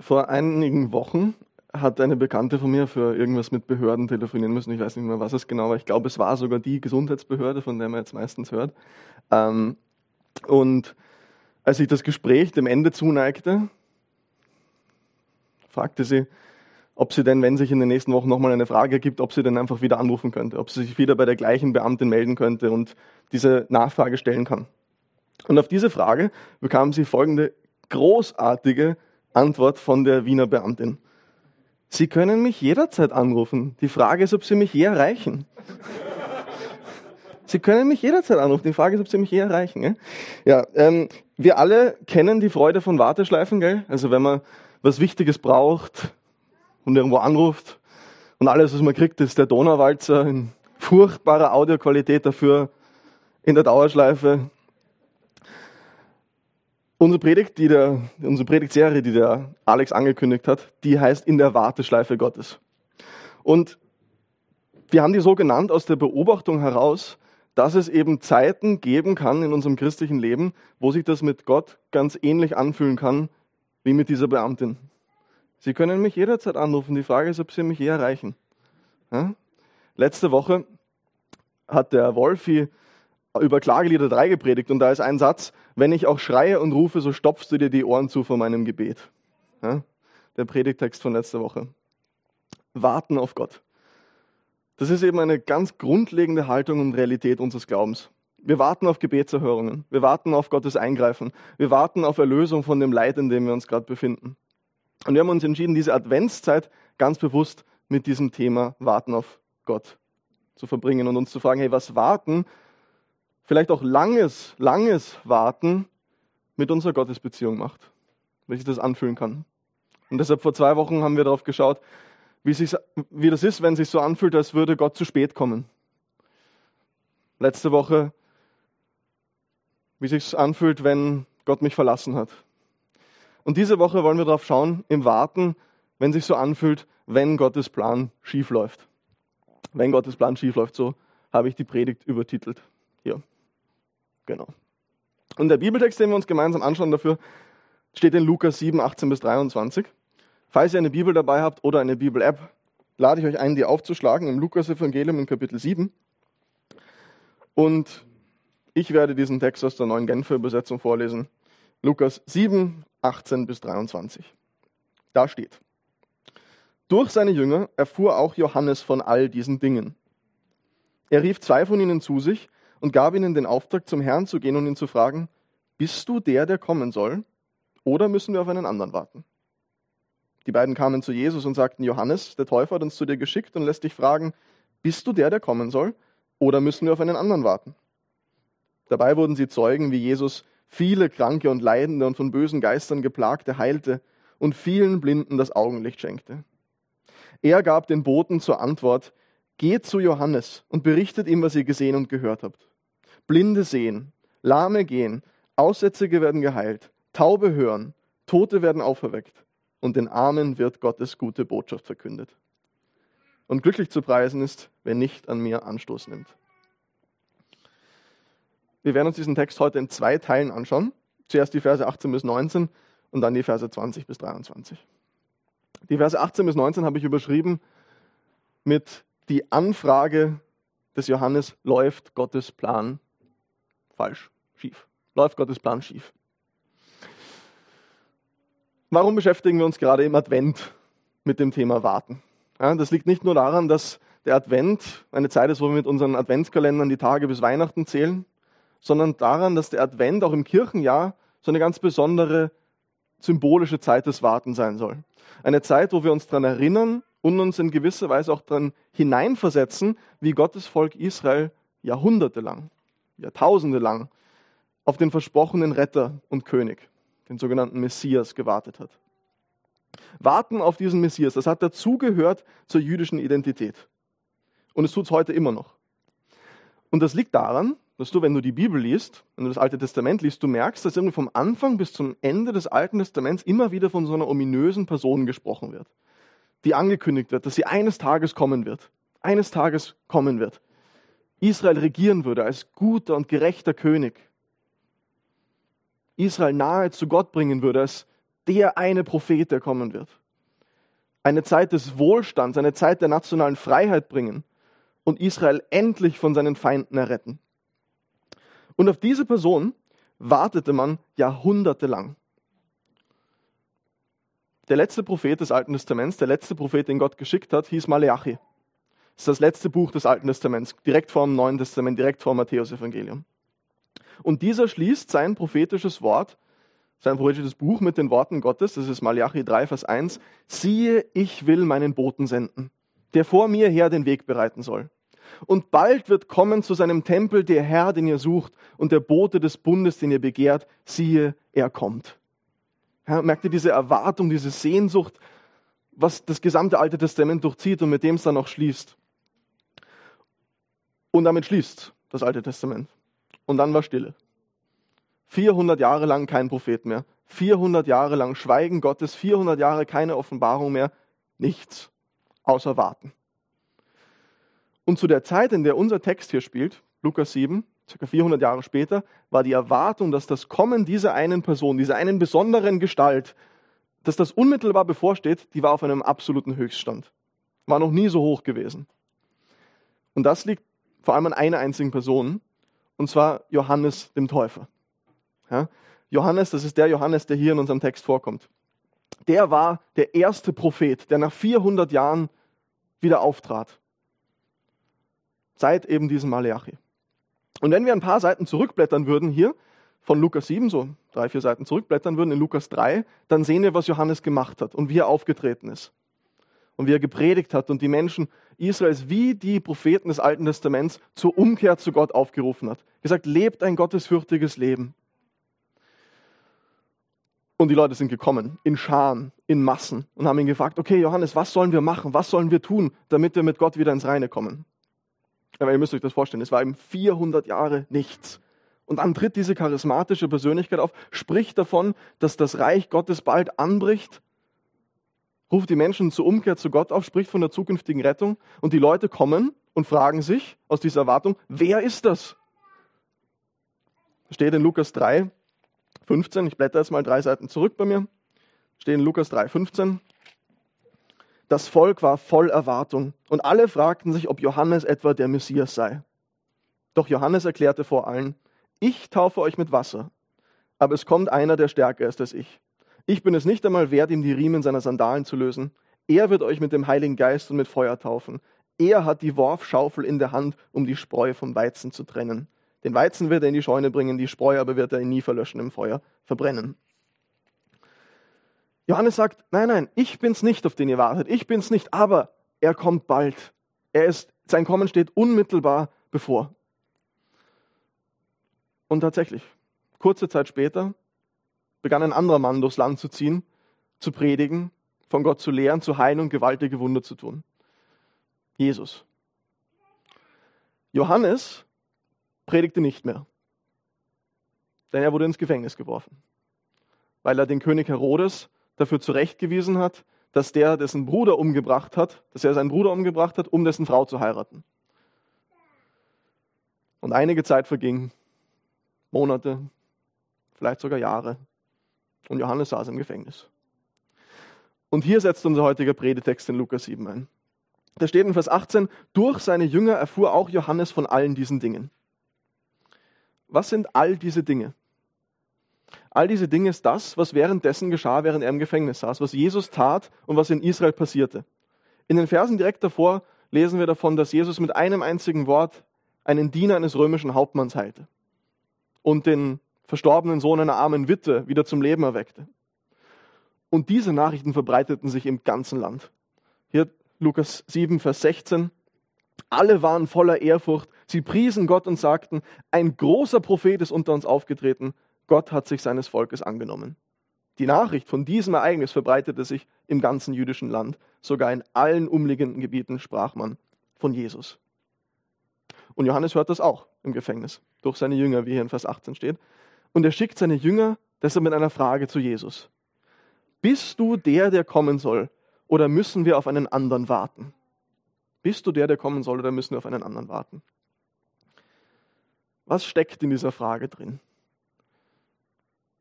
Vor einigen Wochen hat eine Bekannte von mir für irgendwas mit Behörden telefonieren müssen. Ich weiß nicht mehr, was es genau war. Ich glaube, es war sogar die Gesundheitsbehörde, von der man jetzt meistens hört. Ähm, und als sich das Gespräch dem Ende zuneigte, fragte sie, ob sie denn, wenn sich in den nächsten Wochen nochmal eine Frage ergibt, ob sie denn einfach wieder anrufen könnte, ob sie sich wieder bei der gleichen Beamtin melden könnte und diese Nachfrage stellen kann. Und auf diese Frage bekam sie folgende großartige Antwort von der Wiener Beamtin. Sie können mich jederzeit anrufen. Die Frage ist, ob Sie mich je erreichen. Sie können mich jederzeit anrufen. Die Frage ist, ob Sie mich je erreichen. Ja, ähm, wir alle kennen die Freude von Warteschleifen, gell? Also wenn man was Wichtiges braucht und irgendwo anruft und alles, was man kriegt, ist der Donauwalzer in furchtbarer Audioqualität dafür in der Dauerschleife Unsere Predigt, die der, unsere Predigtserie, die der Alex angekündigt hat, die heißt In der Warteschleife Gottes. Und wir haben die so genannt aus der Beobachtung heraus, dass es eben Zeiten geben kann in unserem christlichen Leben, wo sich das mit Gott ganz ähnlich anfühlen kann wie mit dieser Beamtin. Sie können mich jederzeit anrufen. Die Frage ist, ob Sie mich je erreichen. Ja? Letzte Woche hat der Wolfi über Klagelieder 3 gepredigt und da ist ein Satz, wenn ich auch schreie und rufe, so stopfst du dir die Ohren zu vor meinem Gebet. Ja? Der Predigtext von letzter Woche. Warten auf Gott. Das ist eben eine ganz grundlegende Haltung und Realität unseres Glaubens. Wir warten auf Gebetserhörungen. Wir warten auf Gottes Eingreifen. Wir warten auf Erlösung von dem Leid, in dem wir uns gerade befinden. Und wir haben uns entschieden, diese Adventszeit ganz bewusst mit diesem Thema Warten auf Gott zu verbringen und uns zu fragen, hey, was warten vielleicht auch langes, langes Warten mit unserer Gottesbeziehung macht, wie sich das anfühlen kann. Und deshalb vor zwei Wochen haben wir darauf geschaut, wie, sich, wie das ist, wenn es sich so anfühlt, als würde Gott zu spät kommen. Letzte Woche, wie sich anfühlt, wenn Gott mich verlassen hat. Und diese Woche wollen wir darauf schauen, im Warten, wenn sich so anfühlt, wenn Gottes Plan schief läuft. Wenn Gottes Plan schief läuft, so habe ich die Predigt übertitelt. Hier. Genau. Und der Bibeltext, den wir uns gemeinsam anschauen dafür, steht in Lukas 7, 18 bis 23. Falls ihr eine Bibel dabei habt oder eine Bibel-App, lade ich euch ein, die aufzuschlagen im Lukas-Evangelium in Kapitel 7. Und ich werde diesen Text aus der neuen Genfer Übersetzung vorlesen. Lukas 7, 18 bis 23. Da steht, durch seine Jünger erfuhr auch Johannes von all diesen Dingen. Er rief zwei von ihnen zu sich und gab ihnen den Auftrag, zum Herrn zu gehen und ihn zu fragen, bist du der, der kommen soll, oder müssen wir auf einen anderen warten? Die beiden kamen zu Jesus und sagten, Johannes, der Täufer hat uns zu dir geschickt und lässt dich fragen, bist du der, der kommen soll, oder müssen wir auf einen anderen warten? Dabei wurden sie Zeugen, wie Jesus viele Kranke und Leidende und von bösen Geistern geplagte heilte und vielen Blinden das Augenlicht schenkte. Er gab den Boten zur Antwort, geht zu Johannes und berichtet ihm, was ihr gesehen und gehört habt. Blinde sehen, Lahme gehen, Aussätzige werden geheilt, Taube hören, Tote werden auferweckt und den Armen wird Gottes gute Botschaft verkündet. Und glücklich zu preisen ist, wer nicht an mir Anstoß nimmt. Wir werden uns diesen Text heute in zwei Teilen anschauen. Zuerst die Verse 18 bis 19 und dann die Verse 20 bis 23. Die Verse 18 bis 19 habe ich überschrieben mit die Anfrage des Johannes läuft Gottes Plan falsch, schief. Läuft Gottes Plan schief. Warum beschäftigen wir uns gerade im Advent mit dem Thema Warten? Ja, das liegt nicht nur daran, dass der Advent eine Zeit ist, wo wir mit unseren Adventskalendern die Tage bis Weihnachten zählen, sondern daran, dass der Advent auch im Kirchenjahr so eine ganz besondere symbolische Zeit des Warten sein soll. Eine Zeit, wo wir uns daran erinnern und uns in gewisser Weise auch daran hineinversetzen, wie Gottes Volk Israel jahrhundertelang Jahrtausende lang auf den versprochenen Retter und König, den sogenannten Messias, gewartet hat. Warten auf diesen Messias, das hat dazugehört zur jüdischen Identität. Und es tut es heute immer noch. Und das liegt daran, dass du, wenn du die Bibel liest, wenn du das Alte Testament liest, du merkst, dass irgendwie vom Anfang bis zum Ende des Alten Testaments immer wieder von so einer ominösen Person gesprochen wird, die angekündigt wird, dass sie eines Tages kommen wird. Eines Tages kommen wird. Israel regieren würde als guter und gerechter König. Israel nahe zu Gott bringen würde als der eine Prophet, der kommen wird. Eine Zeit des Wohlstands, eine Zeit der nationalen Freiheit bringen und Israel endlich von seinen Feinden erretten. Und auf diese Person wartete man jahrhundertelang. Der letzte Prophet des Alten Testaments, der letzte Prophet, den Gott geschickt hat, hieß Maleachi. Das ist das letzte Buch des Alten Testaments, direkt vor dem Neuen Testament, direkt vor dem Matthäus-Evangelium. Und dieser schließt sein prophetisches Wort, sein prophetisches Buch mit den Worten Gottes, das ist Malachi 3, Vers 1, siehe, ich will meinen Boten senden, der vor mir her den Weg bereiten soll. Und bald wird kommen zu seinem Tempel der Herr, den ihr sucht, und der Bote des Bundes, den ihr begehrt, siehe, er kommt. Ja, merkt ihr diese Erwartung, diese Sehnsucht, was das gesamte Alte Testament durchzieht und mit dem es dann auch schließt. Und damit schließt das Alte Testament. Und dann war Stille. 400 Jahre lang kein Prophet mehr. 400 Jahre lang Schweigen Gottes. 400 Jahre keine Offenbarung mehr. Nichts. Außer warten. Und zu der Zeit, in der unser Text hier spielt, Lukas 7, circa 400 Jahre später, war die Erwartung, dass das Kommen dieser einen Person, dieser einen besonderen Gestalt, dass das unmittelbar bevorsteht, die war auf einem absoluten Höchststand. War noch nie so hoch gewesen. Und das liegt vor allem an einer einzigen Person, und zwar Johannes dem Täufer. Ja? Johannes, das ist der Johannes, der hier in unserem Text vorkommt. Der war der erste Prophet, der nach 400 Jahren wieder auftrat. Seit eben diesem Maleachi. Und wenn wir ein paar Seiten zurückblättern würden hier, von Lukas 7, so drei, vier Seiten zurückblättern würden in Lukas 3, dann sehen wir, was Johannes gemacht hat und wie er aufgetreten ist. Und wie er gepredigt hat und die Menschen Israels wie die Propheten des Alten Testaments zur Umkehr zu Gott aufgerufen hat. Gesagt, lebt ein gottesfürchtiges Leben. Und die Leute sind gekommen, in Scharen, in Massen, und haben ihn gefragt, okay, Johannes, was sollen wir machen? Was sollen wir tun, damit wir mit Gott wieder ins Reine kommen? Aber ihr müsst euch das vorstellen, es war eben 400 Jahre nichts. Und dann tritt diese charismatische Persönlichkeit auf, spricht davon, dass das Reich Gottes bald anbricht ruft die Menschen zur Umkehr zu Gott auf, spricht von der zukünftigen Rettung und die Leute kommen und fragen sich aus dieser Erwartung, wer ist das? Steht in Lukas 3, 15, ich blätter jetzt mal drei Seiten zurück bei mir, steht in Lukas 3, 15. Das Volk war voll Erwartung und alle fragten sich, ob Johannes etwa der Messias sei. Doch Johannes erklärte vor allen, ich taufe euch mit Wasser, aber es kommt einer, der stärker ist als ich. Ich bin es nicht einmal wert, ihm die Riemen seiner Sandalen zu lösen. Er wird euch mit dem Heiligen Geist und mit Feuer taufen. Er hat die Worfschaufel in der Hand, um die Spreu vom Weizen zu trennen. Den Weizen wird er in die Scheune bringen, die Spreu aber wird er nie verlöschen im Feuer, verbrennen. Johannes sagt, nein, nein, ich bin's nicht, auf den ihr wartet. Ich bin's nicht, aber er kommt bald. Er ist, sein Kommen steht unmittelbar bevor. Und tatsächlich, kurze Zeit später begann ein anderer Mann durchs Land zu ziehen, zu predigen, von Gott zu lehren, zu heilen und gewaltige Wunder zu tun. Jesus. Johannes predigte nicht mehr, denn er wurde ins Gefängnis geworfen, weil er den König Herodes dafür zurechtgewiesen hat, dass der dessen Bruder umgebracht hat, dass er seinen Bruder umgebracht hat, um dessen Frau zu heiraten. Und einige Zeit verging, Monate, vielleicht sogar Jahre. Und Johannes saß im Gefängnis. Und hier setzt unser heutiger Predetext in Lukas 7 ein. Da steht in Vers 18, durch seine Jünger erfuhr auch Johannes von allen diesen Dingen. Was sind all diese Dinge? All diese Dinge ist das, was währenddessen geschah, während er im Gefängnis saß, was Jesus tat und was in Israel passierte. In den Versen direkt davor lesen wir davon, dass Jesus mit einem einzigen Wort einen Diener eines römischen Hauptmanns heilte und den verstorbenen Sohn einer armen Witwe wieder zum Leben erweckte. Und diese Nachrichten verbreiteten sich im ganzen Land. Hier Lukas 7, Vers 16. Alle waren voller Ehrfurcht. Sie priesen Gott und sagten, ein großer Prophet ist unter uns aufgetreten. Gott hat sich seines Volkes angenommen. Die Nachricht von diesem Ereignis verbreitete sich im ganzen jüdischen Land. Sogar in allen umliegenden Gebieten sprach man von Jesus. Und Johannes hört das auch im Gefängnis, durch seine Jünger, wie hier in Vers 18 steht. Und er schickt seine Jünger deshalb mit einer Frage zu Jesus. Bist du der, der kommen soll, oder müssen wir auf einen anderen warten? Bist du der, der kommen soll, oder müssen wir auf einen anderen warten? Was steckt in dieser Frage drin?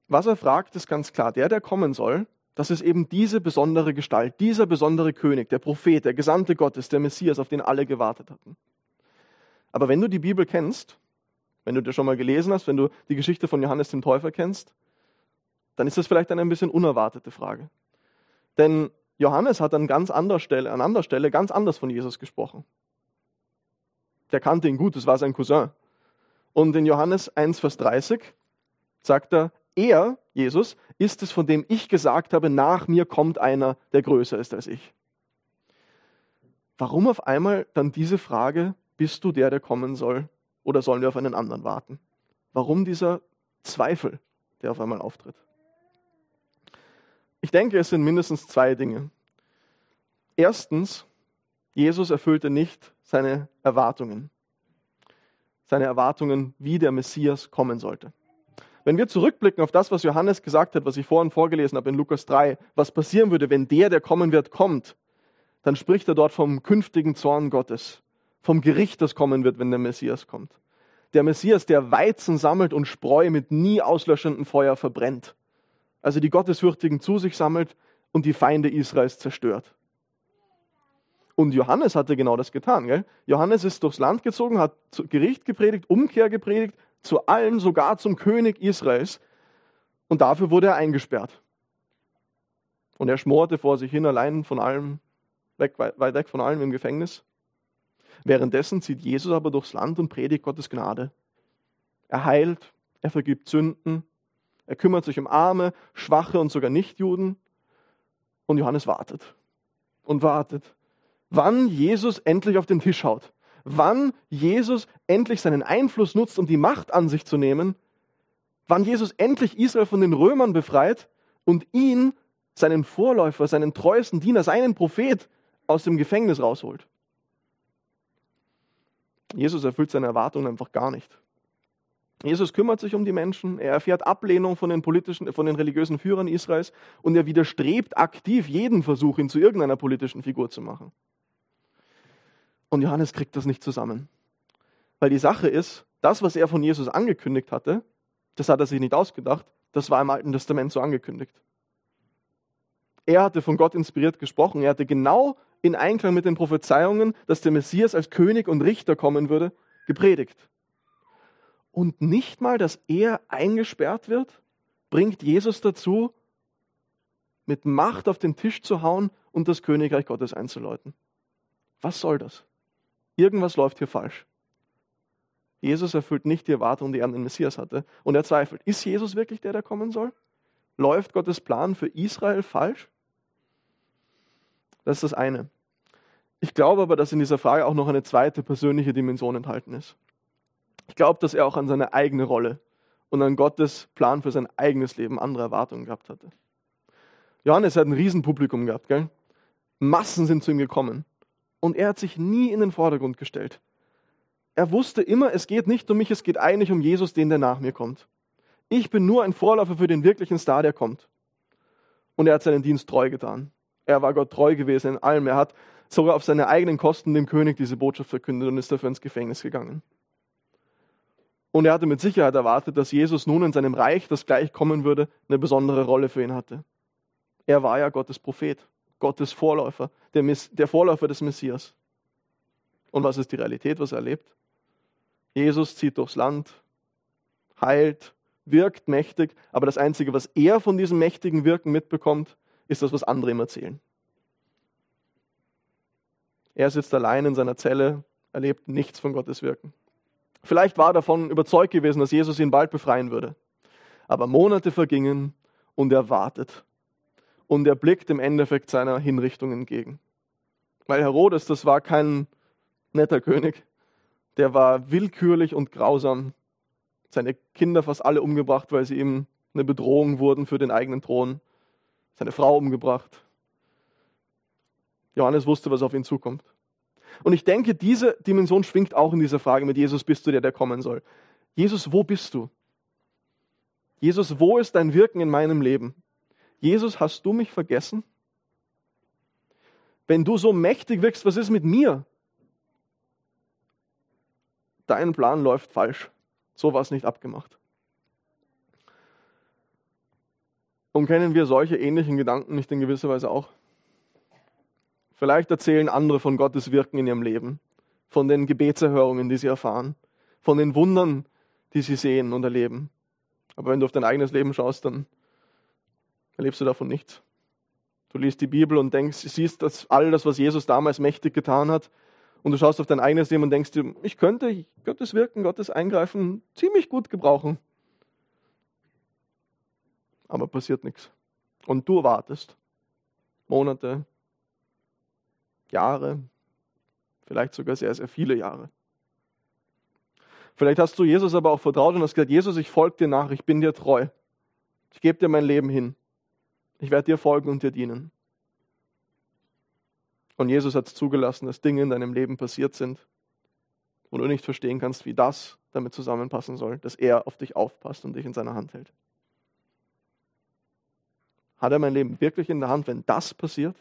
Was er fragt, ist ganz klar. Der, der kommen soll, Das ist eben diese besondere Gestalt, dieser besondere König, der Prophet, der Gesandte Gottes, der Messias, auf den alle gewartet hatten. Aber wenn du die Bibel kennst, wenn du dir schon mal gelesen hast, wenn du die Geschichte von Johannes dem Täufer kennst, dann ist das vielleicht eine ein bisschen unerwartete Frage. Denn Johannes hat an ganz anderer Stelle, an anderer Stelle ganz anders von Jesus gesprochen. Der kannte ihn gut, das war sein Cousin. Und in Johannes 1, Vers 30 sagt er, er, Jesus, ist es, von dem ich gesagt habe, nach mir kommt einer, der größer ist als ich. Warum auf einmal dann diese Frage, bist du der, der kommen soll, oder sollen wir auf einen anderen warten? Warum dieser Zweifel, der auf einmal auftritt? Ich denke, es sind mindestens zwei Dinge. Erstens, Jesus erfüllte nicht seine Erwartungen. Seine Erwartungen, wie der Messias kommen sollte. Wenn wir zurückblicken auf das, was Johannes gesagt hat, was ich vorhin vorgelesen habe in Lukas 3, was passieren würde, wenn der, der kommen wird, kommt, dann spricht er dort vom künftigen Zorn Gottes, vom Gericht, das kommen wird, wenn der Messias kommt. Der Messias, der Weizen sammelt und Spreu mit nie auslöschendem Feuer verbrennt also die Gottesfürchtigen zu sich sammelt und die Feinde Israels zerstört. Und Johannes hatte genau das getan. Gell? Johannes ist durchs Land gezogen, hat Gericht gepredigt, Umkehr gepredigt, zu allen, sogar zum König Israels. Und dafür wurde er eingesperrt. Und er schmorte vor sich hin, allein von allem, weg, weit weg von allem im Gefängnis. Währenddessen zieht Jesus aber durchs Land und predigt Gottes Gnade. Er heilt, er vergibt Sünden, er kümmert sich um Arme, Schwache und sogar Nichtjuden. Und Johannes wartet und wartet, wann Jesus endlich auf den Tisch haut. Wann Jesus endlich seinen Einfluss nutzt, um die Macht an sich zu nehmen. Wann Jesus endlich Israel von den Römern befreit und ihn, seinen Vorläufer, seinen treuesten Diener, seinen Prophet aus dem Gefängnis rausholt. Jesus erfüllt seine Erwartungen einfach gar nicht. Jesus kümmert sich um die Menschen, er erfährt Ablehnung von den politischen, von den religiösen Führern Israels und er widerstrebt aktiv jeden Versuch, ihn zu irgendeiner politischen Figur zu machen. Und Johannes kriegt das nicht zusammen. Weil die Sache ist, das, was er von Jesus angekündigt hatte, das hat er sich nicht ausgedacht, das war im Alten Testament so angekündigt. Er hatte von Gott inspiriert gesprochen, er hatte genau in Einklang mit den Prophezeiungen, dass der Messias als König und Richter kommen würde, gepredigt und nicht mal, dass er eingesperrt wird, bringt Jesus dazu, mit Macht auf den Tisch zu hauen und das Königreich Gottes einzuläuten. Was soll das? Irgendwas läuft hier falsch. Jesus erfüllt nicht die Erwartungen, die er an den Messias hatte. Und er zweifelt, ist Jesus wirklich der, der kommen soll? Läuft Gottes Plan für Israel falsch? Das ist das eine. Ich glaube aber, dass in dieser Frage auch noch eine zweite persönliche Dimension enthalten ist. Ich glaube, dass er auch an seine eigene Rolle und an Gottes Plan für sein eigenes Leben andere Erwartungen gehabt hatte. Johannes hat ein Riesenpublikum gehabt, gell? Massen sind zu ihm gekommen. Und er hat sich nie in den Vordergrund gestellt. Er wusste immer, es geht nicht um mich, es geht eigentlich um Jesus, den der nach mir kommt. Ich bin nur ein Vorläufer für den wirklichen Star, der kommt. Und er hat seinen Dienst treu getan. Er war Gott treu gewesen in allem. Er hat sogar auf seine eigenen Kosten dem König diese Botschaft verkündet und ist dafür ins Gefängnis gegangen. Und er hatte mit Sicherheit erwartet, dass Jesus nun in seinem Reich, das gleich kommen würde, eine besondere Rolle für ihn hatte. Er war ja Gottes Prophet, Gottes Vorläufer, der, Miss, der Vorläufer des Messias. Und was ist die Realität, was er erlebt? Jesus zieht durchs Land, heilt, wirkt mächtig, aber das Einzige, was er von diesem mächtigen Wirken mitbekommt, ist das, was andere ihm erzählen. Er sitzt allein in seiner Zelle, erlebt nichts von Gottes Wirken. Vielleicht war er davon überzeugt gewesen, dass Jesus ihn bald befreien würde. Aber Monate vergingen und er wartet. Und er blickt im Endeffekt seiner Hinrichtung entgegen. Weil Herodes, das war kein netter König. Der war willkürlich und grausam. Seine Kinder fast alle umgebracht, weil sie ihm eine Bedrohung wurden für den eigenen Thron. Seine Frau umgebracht. Johannes wusste, was auf ihn zukommt. Und ich denke, diese Dimension schwingt auch in dieser Frage mit Jesus, bist du der, der kommen soll? Jesus, wo bist du? Jesus, wo ist dein Wirken in meinem Leben? Jesus, hast du mich vergessen? Wenn du so mächtig wirkst, was ist mit mir? Dein Plan läuft falsch. So war es nicht abgemacht. Und kennen wir solche ähnlichen Gedanken nicht in gewisser Weise auch? Vielleicht erzählen andere von Gottes Wirken in ihrem Leben, von den Gebetserhörungen, die sie erfahren, von den Wundern, die sie sehen und erleben. Aber wenn du auf dein eigenes Leben schaust, dann erlebst du davon nichts. Du liest die Bibel und denkst, siehst das all das, was Jesus damals mächtig getan hat, und du schaust auf dein eigenes Leben und denkst dir, ich könnte Gottes Wirken, Gottes Eingreifen ziemlich gut gebrauchen. Aber passiert nichts. Und du wartest. Monate, Jahre, vielleicht sogar sehr, sehr viele Jahre. Vielleicht hast du Jesus aber auch vertraut und hast gesagt, Jesus, ich folge dir nach, ich bin dir treu. Ich gebe dir mein Leben hin. Ich werde dir folgen und dir dienen. Und Jesus hat es zugelassen, dass Dinge in deinem Leben passiert sind, wo du nicht verstehen kannst, wie das damit zusammenpassen soll, dass er auf dich aufpasst und dich in seiner Hand hält. Hat er mein Leben wirklich in der Hand, wenn das passiert?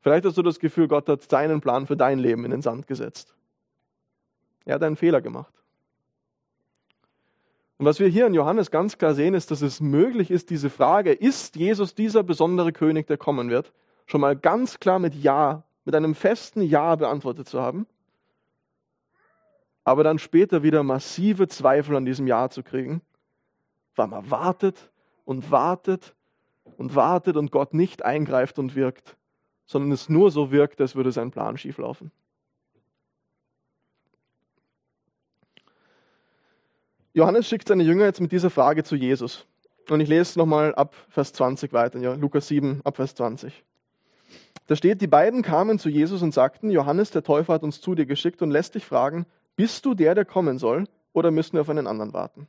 Vielleicht hast du das Gefühl, Gott hat seinen Plan für dein Leben in den Sand gesetzt. Er hat einen Fehler gemacht. Und was wir hier in Johannes ganz klar sehen, ist, dass es möglich ist, diese Frage, ist Jesus dieser besondere König, der kommen wird, schon mal ganz klar mit Ja, mit einem festen Ja beantwortet zu haben, aber dann später wieder massive Zweifel an diesem Ja zu kriegen, weil man wartet und wartet und wartet und Gott nicht eingreift und wirkt, sondern es nur so wirkt, als würde sein Plan schieflaufen. Johannes schickt seine Jünger jetzt mit dieser Frage zu Jesus. Und ich lese nochmal ab Vers 20 weiter, ja, Lukas 7 ab Vers 20. Da steht, die beiden kamen zu Jesus und sagten, Johannes der Täufer hat uns zu dir geschickt und lässt dich fragen, bist du der, der kommen soll, oder müssen wir auf einen anderen warten?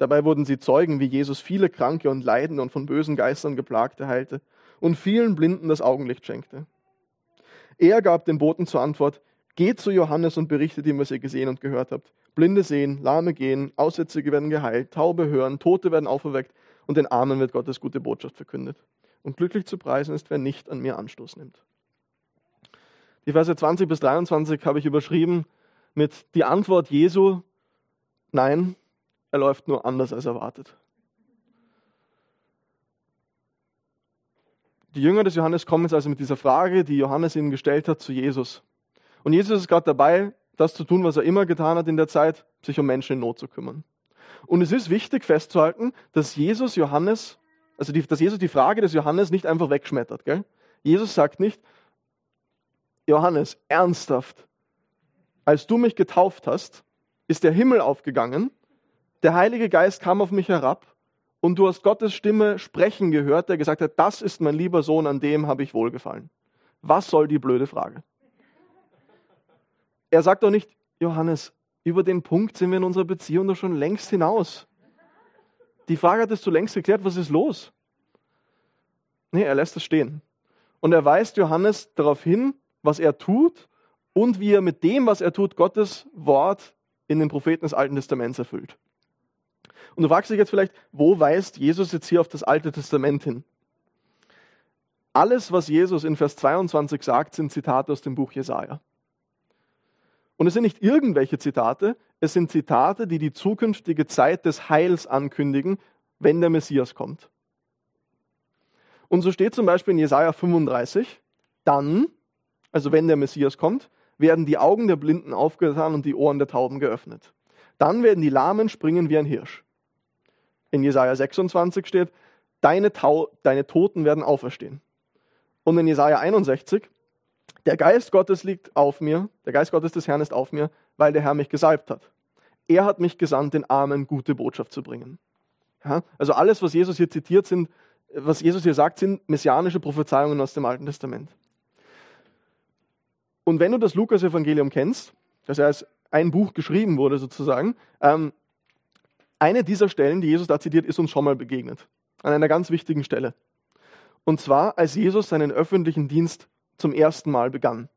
Dabei wurden sie Zeugen, wie Jesus viele Kranke und Leidende und von bösen Geistern geplagte heilte und vielen Blinden das Augenlicht schenkte. Er gab den Boten zur Antwort, geht zu Johannes und berichtet ihm, was ihr gesehen und gehört habt. Blinde sehen, Lahme gehen, Aussätzige werden geheilt, Taube hören, Tote werden auferweckt und den Armen wird Gottes gute Botschaft verkündet. Und glücklich zu preisen ist, wer nicht an mir Anstoß nimmt. Die Verse 20 bis 23 habe ich überschrieben mit die Antwort Jesu, nein, er läuft nur anders als erwartet. Die Jünger des Johannes kommen jetzt also mit dieser Frage, die Johannes ihnen gestellt hat, zu Jesus. Und Jesus ist gerade dabei, das zu tun, was er immer getan hat in der Zeit, sich um Menschen in Not zu kümmern. Und es ist wichtig festzuhalten, dass Jesus Johannes, also die, dass Jesus die Frage des Johannes nicht einfach wegschmettert. Gell? Jesus sagt nicht, Johannes, ernsthaft, als du mich getauft hast, ist der Himmel aufgegangen, der Heilige Geist kam auf mich herab und du hast Gottes Stimme sprechen gehört, der gesagt hat, das ist mein lieber Sohn, an dem habe ich wohlgefallen. Was soll die blöde Frage? Er sagt doch nicht, Johannes, über den Punkt sind wir in unserer Beziehung doch schon längst hinaus. Die Frage hattest du längst geklärt, was ist los? Nee, er lässt es stehen. Und er weist Johannes darauf hin, was er tut und wie er mit dem, was er tut, Gottes Wort in den Propheten des Alten Testaments erfüllt. Und du fragst dich jetzt vielleicht, wo weist Jesus jetzt hier auf das Alte Testament hin? Alles, was Jesus in Vers 22 sagt, sind Zitate aus dem Buch Jesaja. Und es sind nicht irgendwelche Zitate, es sind Zitate, die die zukünftige Zeit des Heils ankündigen, wenn der Messias kommt. Und so steht zum Beispiel in Jesaja 35, dann, also wenn der Messias kommt, werden die Augen der Blinden aufgetan und die Ohren der Tauben geöffnet. Dann werden die Lahmen springen wie ein Hirsch. In Jesaja 26 steht, deine, Tau deine Toten werden auferstehen. Und in Jesaja 61, der Geist Gottes liegt auf mir, der Geist Gottes des Herrn ist auf mir, weil der Herr mich gesalbt hat. Er hat mich gesandt, den Armen gute Botschaft zu bringen. Ja, also alles, was Jesus hier zitiert, sind, was Jesus hier sagt, sind messianische Prophezeiungen aus dem Alten Testament. Und wenn du das Lukas-Evangelium kennst, das als ein Buch geschrieben wurde sozusagen, ähm, eine dieser Stellen, die Jesus da zitiert, ist uns schon mal begegnet. An einer ganz wichtigen Stelle. Und zwar, als Jesus seinen öffentlichen Dienst zum ersten Mal begann.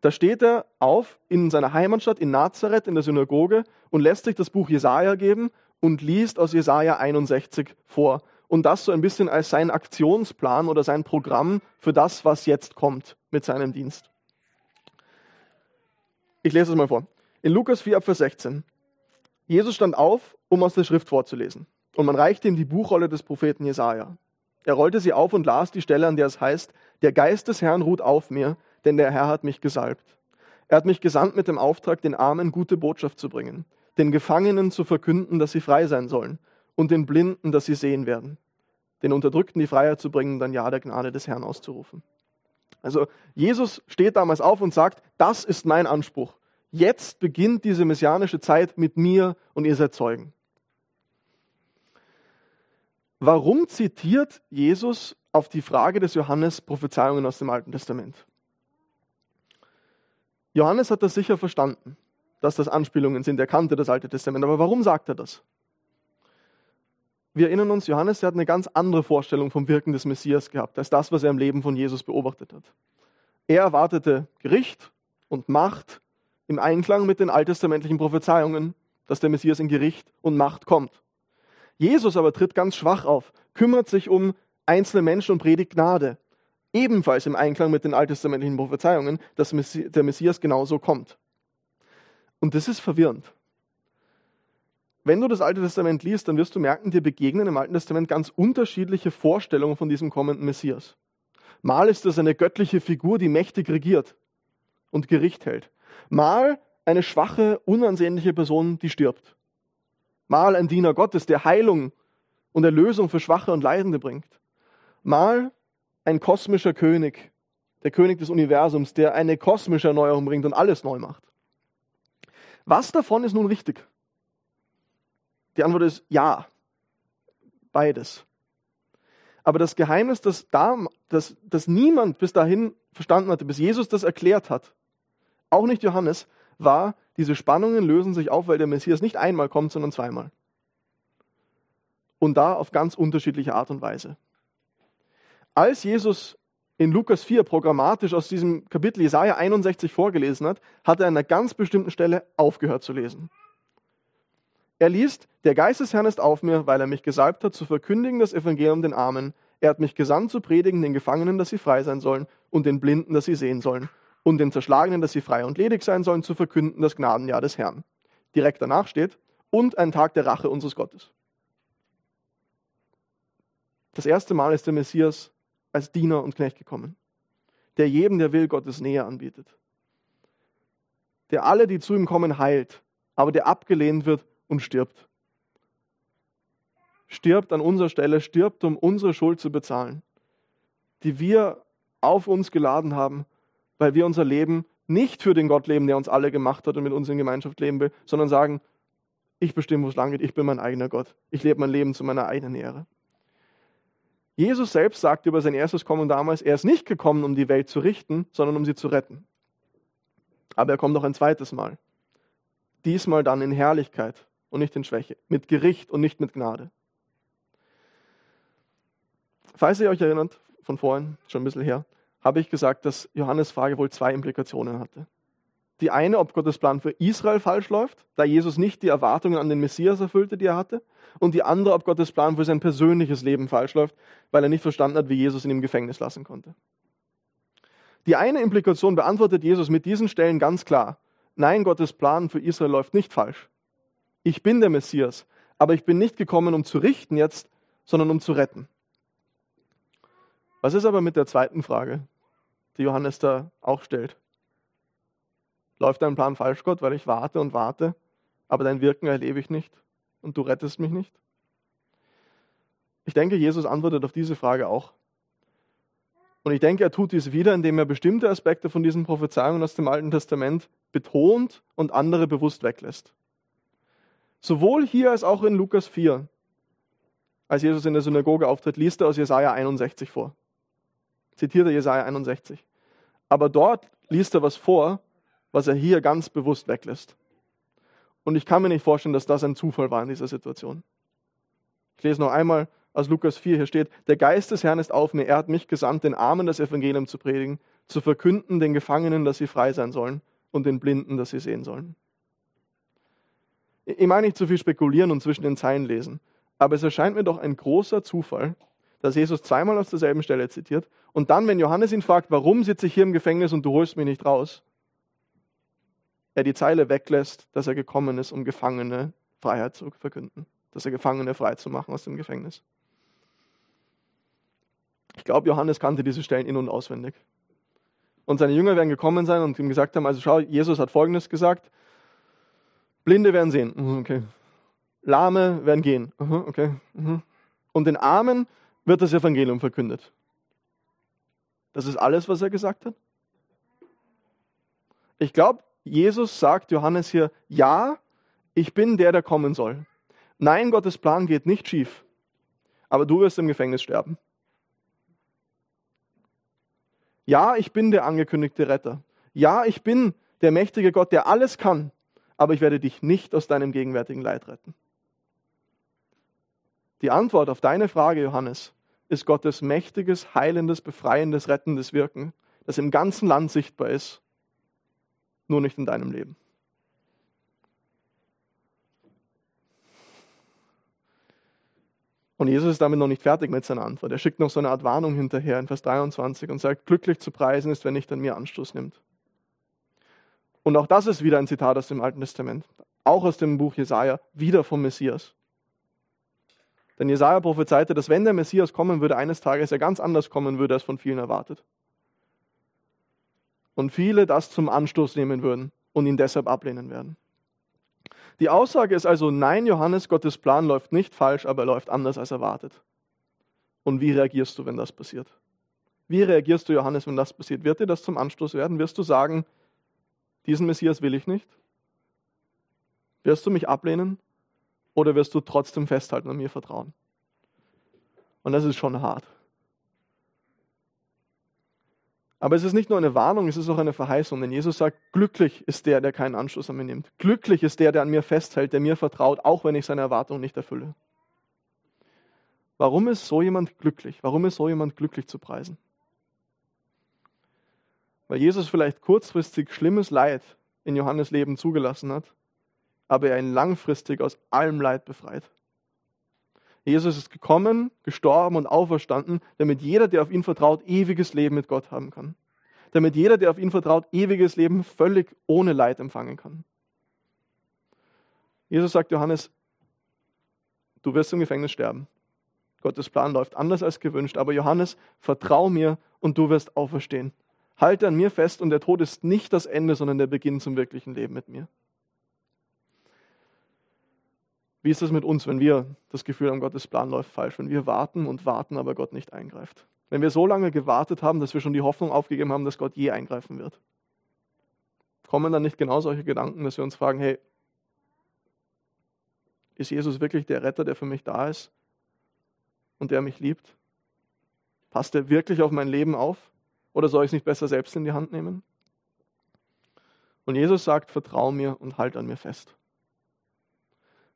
Da steht er auf in seiner Heimatstadt in Nazareth in der Synagoge und lässt sich das Buch Jesaja geben und liest aus Jesaja 61 vor. Und das so ein bisschen als sein Aktionsplan oder sein Programm für das, was jetzt kommt mit seinem Dienst. Ich lese es mal vor. In Lukas 4, Vers 16. Jesus stand auf, um aus der Schrift vorzulesen. Und man reichte ihm die Buchrolle des Propheten Jesaja. Er rollte sie auf und las die Stelle, an der es heißt, der Geist des Herrn ruht auf mir, denn der Herr hat mich gesalbt. Er hat mich gesandt mit dem Auftrag, den Armen gute Botschaft zu bringen, den Gefangenen zu verkünden, dass sie frei sein sollen, und den Blinden, dass sie sehen werden, den Unterdrückten die Freiheit zu bringen, dann Ja der Gnade des Herrn auszurufen. Also Jesus steht damals auf und sagt, das ist mein Anspruch. Jetzt beginnt diese messianische Zeit mit mir und ihr seid Zeugen. Warum zitiert Jesus auf die Frage des Johannes Prophezeiungen aus dem Alten Testament? Johannes hat das sicher verstanden, dass das Anspielungen sind. Er kannte das Alte Testament. Aber warum sagt er das? Wir erinnern uns, Johannes der hat eine ganz andere Vorstellung vom Wirken des Messias gehabt, als das, was er im Leben von Jesus beobachtet hat. Er erwartete Gericht und Macht im Einklang mit den alttestamentlichen Prophezeiungen, dass der Messias in Gericht und Macht kommt. Jesus aber tritt ganz schwach auf, kümmert sich um einzelne Menschen und predigt Gnade. Ebenfalls im Einklang mit den alttestamentlichen Prophezeiungen, dass der Messias genauso kommt. Und das ist verwirrend. Wenn du das Alte Testament liest, dann wirst du merken, dir begegnen im Alten Testament ganz unterschiedliche Vorstellungen von diesem kommenden Messias. Mal ist es eine göttliche Figur, die mächtig regiert und Gericht hält. Mal eine schwache, unansehnliche Person, die stirbt. Mal ein Diener Gottes, der Heilung und Erlösung für Schwache und Leidende bringt. Mal ein kosmischer König, der König des Universums, der eine kosmische Erneuerung bringt und alles neu macht. Was davon ist nun richtig? Die Antwort ist ja, beides. Aber das Geheimnis, das, da, das, das niemand bis dahin verstanden hatte, bis Jesus das erklärt hat, auch nicht Johannes, war, diese Spannungen lösen sich auf, weil der Messias nicht einmal kommt, sondern zweimal. Und da auf ganz unterschiedliche Art und Weise. Als Jesus in Lukas 4 programmatisch aus diesem Kapitel Jesaja 61 vorgelesen hat, hat er an einer ganz bestimmten Stelle aufgehört zu lesen. Er liest, der Geist des Herrn ist auf mir, weil er mich gesalbt hat, zu verkündigen das Evangelium den Armen. Er hat mich gesandt zu predigen den Gefangenen, dass sie frei sein sollen, und den Blinden, dass sie sehen sollen, und den Zerschlagenen, dass sie frei und ledig sein sollen, zu verkünden das Gnadenjahr des Herrn. Direkt danach steht, und ein Tag der Rache unseres Gottes. Das erste Mal ist der Messias als Diener und Knecht gekommen, der jedem, der will, Gottes Nähe anbietet, der alle, die zu ihm kommen, heilt, aber der abgelehnt wird und stirbt. Stirbt an unserer Stelle, stirbt, um unsere Schuld zu bezahlen, die wir auf uns geladen haben, weil wir unser Leben nicht für den Gott leben, der uns alle gemacht hat und mit uns in Gemeinschaft leben will, sondern sagen, ich bestimme, wo es lang geht, ich bin mein eigener Gott. Ich lebe mein Leben zu meiner eigenen Ehre. Jesus selbst sagt über sein erstes Kommen damals, er ist nicht gekommen, um die Welt zu richten, sondern um sie zu retten. Aber er kommt noch ein zweites Mal. Diesmal dann in Herrlichkeit und nicht in Schwäche, mit Gericht und nicht mit Gnade. Falls ihr euch erinnert, von vorhin, schon ein bisschen her, habe ich gesagt, dass Johannes Frage wohl zwei Implikationen hatte. Die eine, ob Gottes Plan für Israel falsch läuft, da Jesus nicht die Erwartungen an den Messias erfüllte, die er hatte. Und die andere, ob Gottes Plan für sein persönliches Leben falsch läuft, weil er nicht verstanden hat, wie Jesus ihn im Gefängnis lassen konnte. Die eine Implikation beantwortet Jesus mit diesen Stellen ganz klar. Nein, Gottes Plan für Israel läuft nicht falsch ich bin der Messias, aber ich bin nicht gekommen, um zu richten jetzt, sondern um zu retten. Was ist aber mit der zweiten Frage, die Johannes da auch stellt? Läuft dein Plan falsch, Gott, weil ich warte und warte, aber dein Wirken erlebe ich nicht und du rettest mich nicht? Ich denke, Jesus antwortet auf diese Frage auch. Und ich denke, er tut dies wieder, indem er bestimmte Aspekte von diesen Prophezeiungen aus dem Alten Testament betont und andere bewusst weglässt. Sowohl hier als auch in Lukas 4. Als Jesus in der Synagoge auftritt, liest er aus Jesaja 61 vor. Zitiert er Jesaja 61. Aber dort liest er was vor, was er hier ganz bewusst weglässt. Und ich kann mir nicht vorstellen, dass das ein Zufall war in dieser Situation. Ich lese noch einmal aus Lukas 4, hier steht, der Geist des Herrn ist auf mir, er hat mich gesandt, den Armen das Evangelium zu predigen, zu verkünden den Gefangenen, dass sie frei sein sollen und den Blinden, dass sie sehen sollen. Ich meine nicht zu viel spekulieren und zwischen den Zeilen lesen, aber es erscheint mir doch ein großer Zufall, dass Jesus zweimal aus derselben Stelle zitiert und dann, wenn Johannes ihn fragt, warum sitze ich hier im Gefängnis und du holst mich nicht raus, er die Zeile weglässt, dass er gekommen ist, um Gefangene Freiheit zu verkünden, dass er Gefangene frei zu machen aus dem Gefängnis. Ich glaube, Johannes kannte diese Stellen in- und auswendig. Und seine Jünger werden gekommen sein und ihm gesagt haben, also schau, Jesus hat Folgendes gesagt, Blinde werden sehen, mhm, okay. Lahme werden gehen, mhm, okay. Mhm. Und den Armen wird das Evangelium verkündet. Das ist alles, was er gesagt hat? Ich glaube, Jesus sagt Johannes hier, ja, ich bin der, der kommen soll. Nein, Gottes Plan geht nicht schief, aber du wirst im Gefängnis sterben. Ja, ich bin der angekündigte Retter. Ja, ich bin der mächtige Gott, der alles kann, aber ich werde dich nicht aus deinem gegenwärtigen Leid retten. Die Antwort auf deine Frage, Johannes, ist Gottes mächtiges, heilendes, befreiendes, rettendes Wirken, das im ganzen Land sichtbar ist, nur nicht in deinem Leben. Und Jesus ist damit noch nicht fertig mit seiner Antwort. Er schickt noch so eine Art Warnung hinterher in Vers 23 und sagt, glücklich zu preisen ist, wer nicht an mir Anstoß nimmt. Und auch das ist wieder ein Zitat aus dem Alten Testament, auch aus dem Buch Jesaja, wieder vom Messias. Denn Jesaja prophezeite, dass wenn der Messias kommen würde, eines Tages er ganz anders kommen würde, als von vielen erwartet. Und viele das zum Anstoß nehmen würden und ihn deshalb ablehnen werden. Die Aussage ist also, nein, Johannes, Gottes Plan läuft nicht falsch, aber er läuft anders als erwartet. Und wie reagierst du, wenn das passiert? Wie reagierst du, Johannes, wenn das passiert? Wird dir das zum Anstoß werden? Wirst du sagen, diesen Messias will ich nicht? Wirst du mich ablehnen? Oder wirst du trotzdem festhalten und mir vertrauen? Und das ist schon hart. Aber es ist nicht nur eine Warnung, es ist auch eine Verheißung. Denn Jesus sagt, glücklich ist der, der keinen Anschluss an mir nimmt. Glücklich ist der, der an mir festhält, der mir vertraut, auch wenn ich seine Erwartungen nicht erfülle. Warum ist so jemand glücklich? Warum ist so jemand glücklich zu preisen? Weil Jesus vielleicht kurzfristig schlimmes Leid in Johannes Leben zugelassen hat, aber er ihn langfristig aus allem Leid befreit. Jesus ist gekommen, gestorben und auferstanden, damit jeder, der auf ihn vertraut, ewiges Leben mit Gott haben kann. Damit jeder, der auf ihn vertraut, ewiges Leben völlig ohne Leid empfangen kann. Jesus sagt Johannes, du wirst im Gefängnis sterben. Gottes Plan läuft anders als gewünscht, aber Johannes, vertrau mir und du wirst auferstehen. Halte an mir fest und der Tod ist nicht das Ende, sondern der Beginn zum wirklichen Leben mit mir. Wie ist es mit uns, wenn wir das Gefühl haben, Gottes Plan läuft falsch, wenn wir warten und warten, aber Gott nicht eingreift? Wenn wir so lange gewartet haben, dass wir schon die Hoffnung aufgegeben haben, dass Gott je eingreifen wird? Kommen dann nicht genau solche Gedanken, dass wir uns fragen, hey, ist Jesus wirklich der Retter, der für mich da ist und der mich liebt? Passt er wirklich auf mein Leben auf? Oder soll ich es nicht besser selbst in die Hand nehmen? Und Jesus sagt, vertrau mir und halt an mir fest.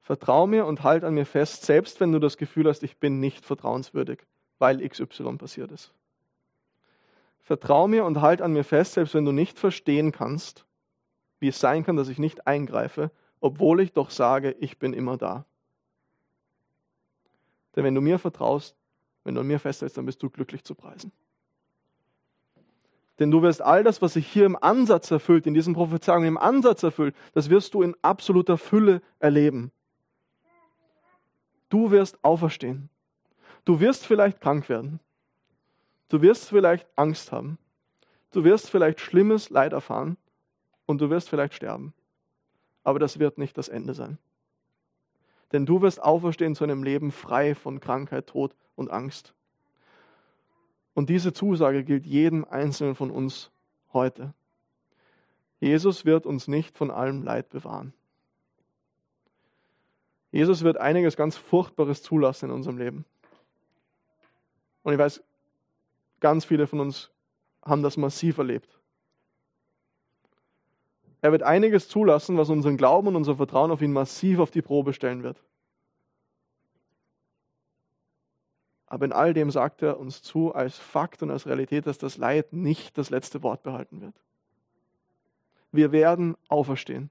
Vertrau mir und halt an mir fest, selbst wenn du das Gefühl hast, ich bin nicht vertrauenswürdig, weil XY passiert ist. Vertrau mir und halt an mir fest, selbst wenn du nicht verstehen kannst, wie es sein kann, dass ich nicht eingreife, obwohl ich doch sage, ich bin immer da. Denn wenn du mir vertraust, wenn du an mir festhältst, dann bist du glücklich zu preisen. Denn du wirst all das, was sich hier im Ansatz erfüllt, in diesen Prophezeiungen im Ansatz erfüllt, das wirst du in absoluter Fülle erleben. Du wirst auferstehen. Du wirst vielleicht krank werden. Du wirst vielleicht Angst haben. Du wirst vielleicht schlimmes Leid erfahren und du wirst vielleicht sterben. Aber das wird nicht das Ende sein. Denn du wirst auferstehen zu einem Leben frei von Krankheit, Tod und Angst. Und diese Zusage gilt jedem Einzelnen von uns heute. Jesus wird uns nicht von allem Leid bewahren. Jesus wird einiges ganz Furchtbares zulassen in unserem Leben. Und ich weiß, ganz viele von uns haben das massiv erlebt. Er wird einiges zulassen, was unseren Glauben und unser Vertrauen auf ihn massiv auf die Probe stellen wird. Aber in all dem sagt er uns zu als Fakt und als Realität, dass das Leid nicht das letzte Wort behalten wird. Wir werden auferstehen.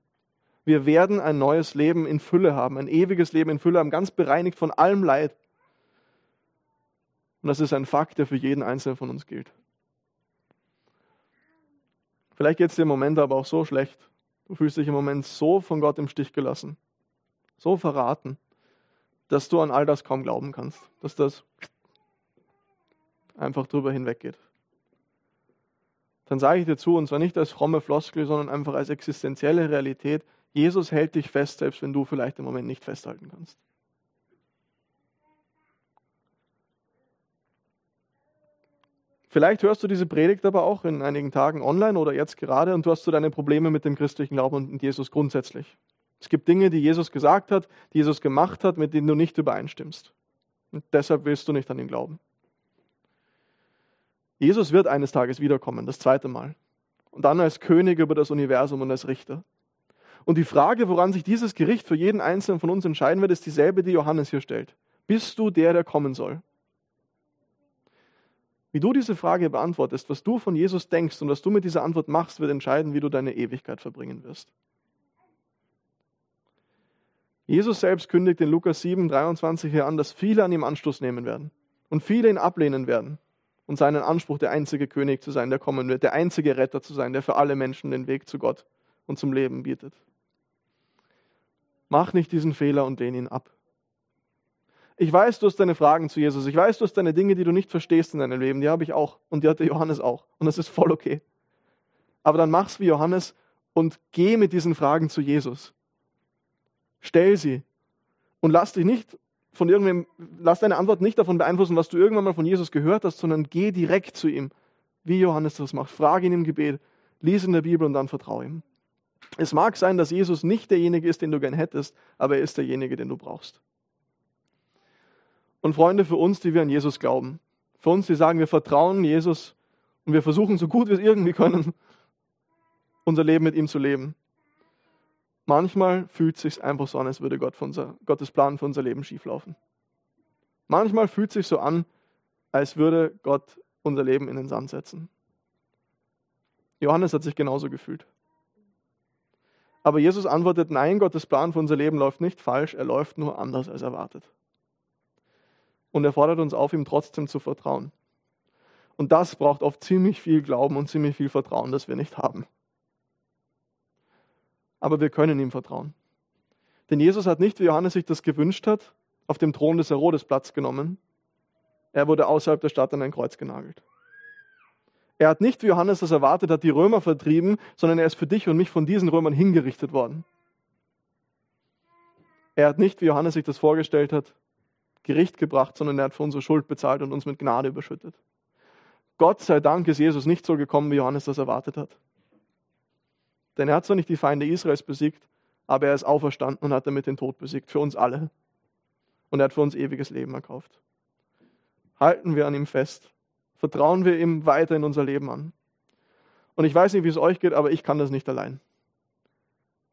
Wir werden ein neues Leben in Fülle haben, ein ewiges Leben in Fülle haben, ganz bereinigt von allem Leid. Und das ist ein Fakt, der für jeden Einzelnen von uns gilt. Vielleicht geht es dir im Moment aber auch so schlecht. Du fühlst dich im Moment so von Gott im Stich gelassen, so verraten, dass du an all das kaum glauben kannst, dass das einfach drüber hinweggeht. Dann sage ich dir zu, und zwar nicht als fromme Floskel, sondern einfach als existenzielle Realität, Jesus hält dich fest, selbst wenn du vielleicht im Moment nicht festhalten kannst. Vielleicht hörst du diese Predigt aber auch in einigen Tagen online oder jetzt gerade und du hast so deine Probleme mit dem christlichen Glauben und mit Jesus grundsätzlich. Es gibt Dinge, die Jesus gesagt hat, die Jesus gemacht hat, mit denen du nicht übereinstimmst. Und deshalb willst du nicht an ihn glauben. Jesus wird eines Tages wiederkommen, das zweite Mal. Und dann als König über das Universum und als Richter. Und die Frage, woran sich dieses Gericht für jeden Einzelnen von uns entscheiden wird, ist dieselbe, die Johannes hier stellt. Bist du der, der kommen soll? Wie du diese Frage beantwortest, was du von Jesus denkst und was du mit dieser Antwort machst, wird entscheiden, wie du deine Ewigkeit verbringen wirst. Jesus selbst kündigt in Lukas 7, 23 hier an, dass viele an ihm Anstoß nehmen werden und viele ihn ablehnen werden und seinen Anspruch, der einzige König zu sein, der kommen wird, der einzige Retter zu sein, der für alle Menschen den Weg zu Gott und zum Leben bietet. Mach nicht diesen Fehler und lehn ihn ab. Ich weiß, du hast deine Fragen zu Jesus. Ich weiß, du hast deine Dinge, die du nicht verstehst in deinem Leben. Die habe ich auch. Und die hatte Johannes auch. Und das ist voll okay. Aber dann mach's wie Johannes und geh mit diesen Fragen zu Jesus. Stell sie. Und lass dich nicht von irgendwem, lass deine Antwort nicht davon beeinflussen, was du irgendwann mal von Jesus gehört hast, sondern geh direkt zu ihm. Wie Johannes das macht. Frage ihn im Gebet. Lies in der Bibel und dann vertraue ihm. Es mag sein, dass Jesus nicht derjenige ist, den du gern hättest, aber er ist derjenige, den du brauchst. Und Freunde, für uns, die wir an Jesus glauben, für uns, die sagen, wir vertrauen Jesus und wir versuchen so gut wir es irgendwie können, unser Leben mit ihm zu leben. Manchmal fühlt es sich einfach so an, als würde Gott für unser, Gottes Plan für unser Leben schieflaufen. Manchmal fühlt es sich so an, als würde Gott unser Leben in den Sand setzen. Johannes hat sich genauso gefühlt. Aber Jesus antwortet, nein, Gottes Plan für unser Leben läuft nicht falsch, er läuft nur anders als erwartet. Und er fordert uns auf, ihm trotzdem zu vertrauen. Und das braucht oft ziemlich viel Glauben und ziemlich viel Vertrauen, das wir nicht haben. Aber wir können ihm vertrauen. Denn Jesus hat nicht, wie Johannes sich das gewünscht hat, auf dem Thron des Herodes Platz genommen. Er wurde außerhalb der Stadt an ein Kreuz genagelt. Er hat nicht, wie Johannes das erwartet hat, die Römer vertrieben, sondern er ist für dich und mich von diesen Römern hingerichtet worden. Er hat nicht, wie Johannes sich das vorgestellt hat, Gericht gebracht, sondern er hat für unsere Schuld bezahlt und uns mit Gnade überschüttet. Gott sei Dank ist Jesus nicht so gekommen, wie Johannes das erwartet hat. Denn er hat zwar nicht die Feinde Israels besiegt, aber er ist auferstanden und hat damit den Tod besiegt, für uns alle. Und er hat für uns ewiges Leben erkauft. Halten wir an ihm fest. Vertrauen wir ihm weiter in unser Leben an. Und ich weiß nicht, wie es euch geht, aber ich kann das nicht allein.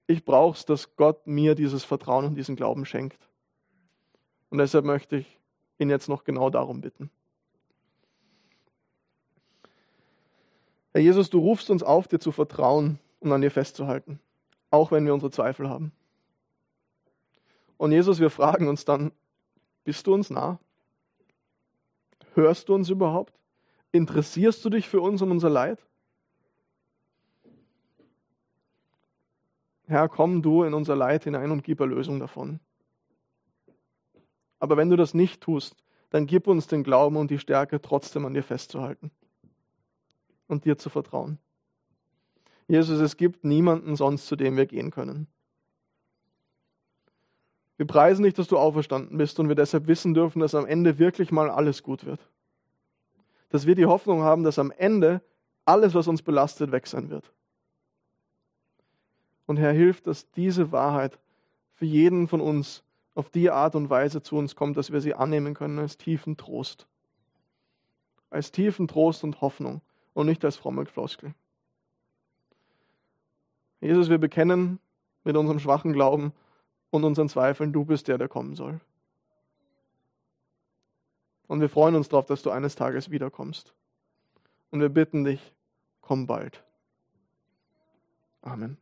Ich brauche es, dass Gott mir dieses Vertrauen und diesen Glauben schenkt. Und deshalb möchte ich ihn jetzt noch genau darum bitten. Herr Jesus, du rufst uns auf, dir zu vertrauen und an dir festzuhalten, auch wenn wir unsere Zweifel haben. Und Jesus, wir fragen uns dann, bist du uns nah? Hörst du uns überhaupt? Interessierst du dich für uns und unser Leid? Herr, komm du in unser Leid hinein und gib Erlösung davon. Aber wenn du das nicht tust, dann gib uns den Glauben und die Stärke, trotzdem an dir festzuhalten und dir zu vertrauen. Jesus, es gibt niemanden sonst, zu dem wir gehen können. Wir preisen nicht, dass du auferstanden bist und wir deshalb wissen dürfen, dass am Ende wirklich mal alles gut wird. Dass wir die Hoffnung haben, dass am Ende alles, was uns belastet, weg sein wird. Und Herr, hilf, dass diese Wahrheit für jeden von uns auf die Art und Weise zu uns kommt, dass wir sie annehmen können als tiefen Trost. Als tiefen Trost und Hoffnung und nicht als fromme Floskel. Jesus, wir bekennen mit unserem schwachen Glauben und unseren Zweifeln, du bist der, der kommen soll. Und wir freuen uns darauf, dass du eines Tages wiederkommst. Und wir bitten dich, komm bald. Amen.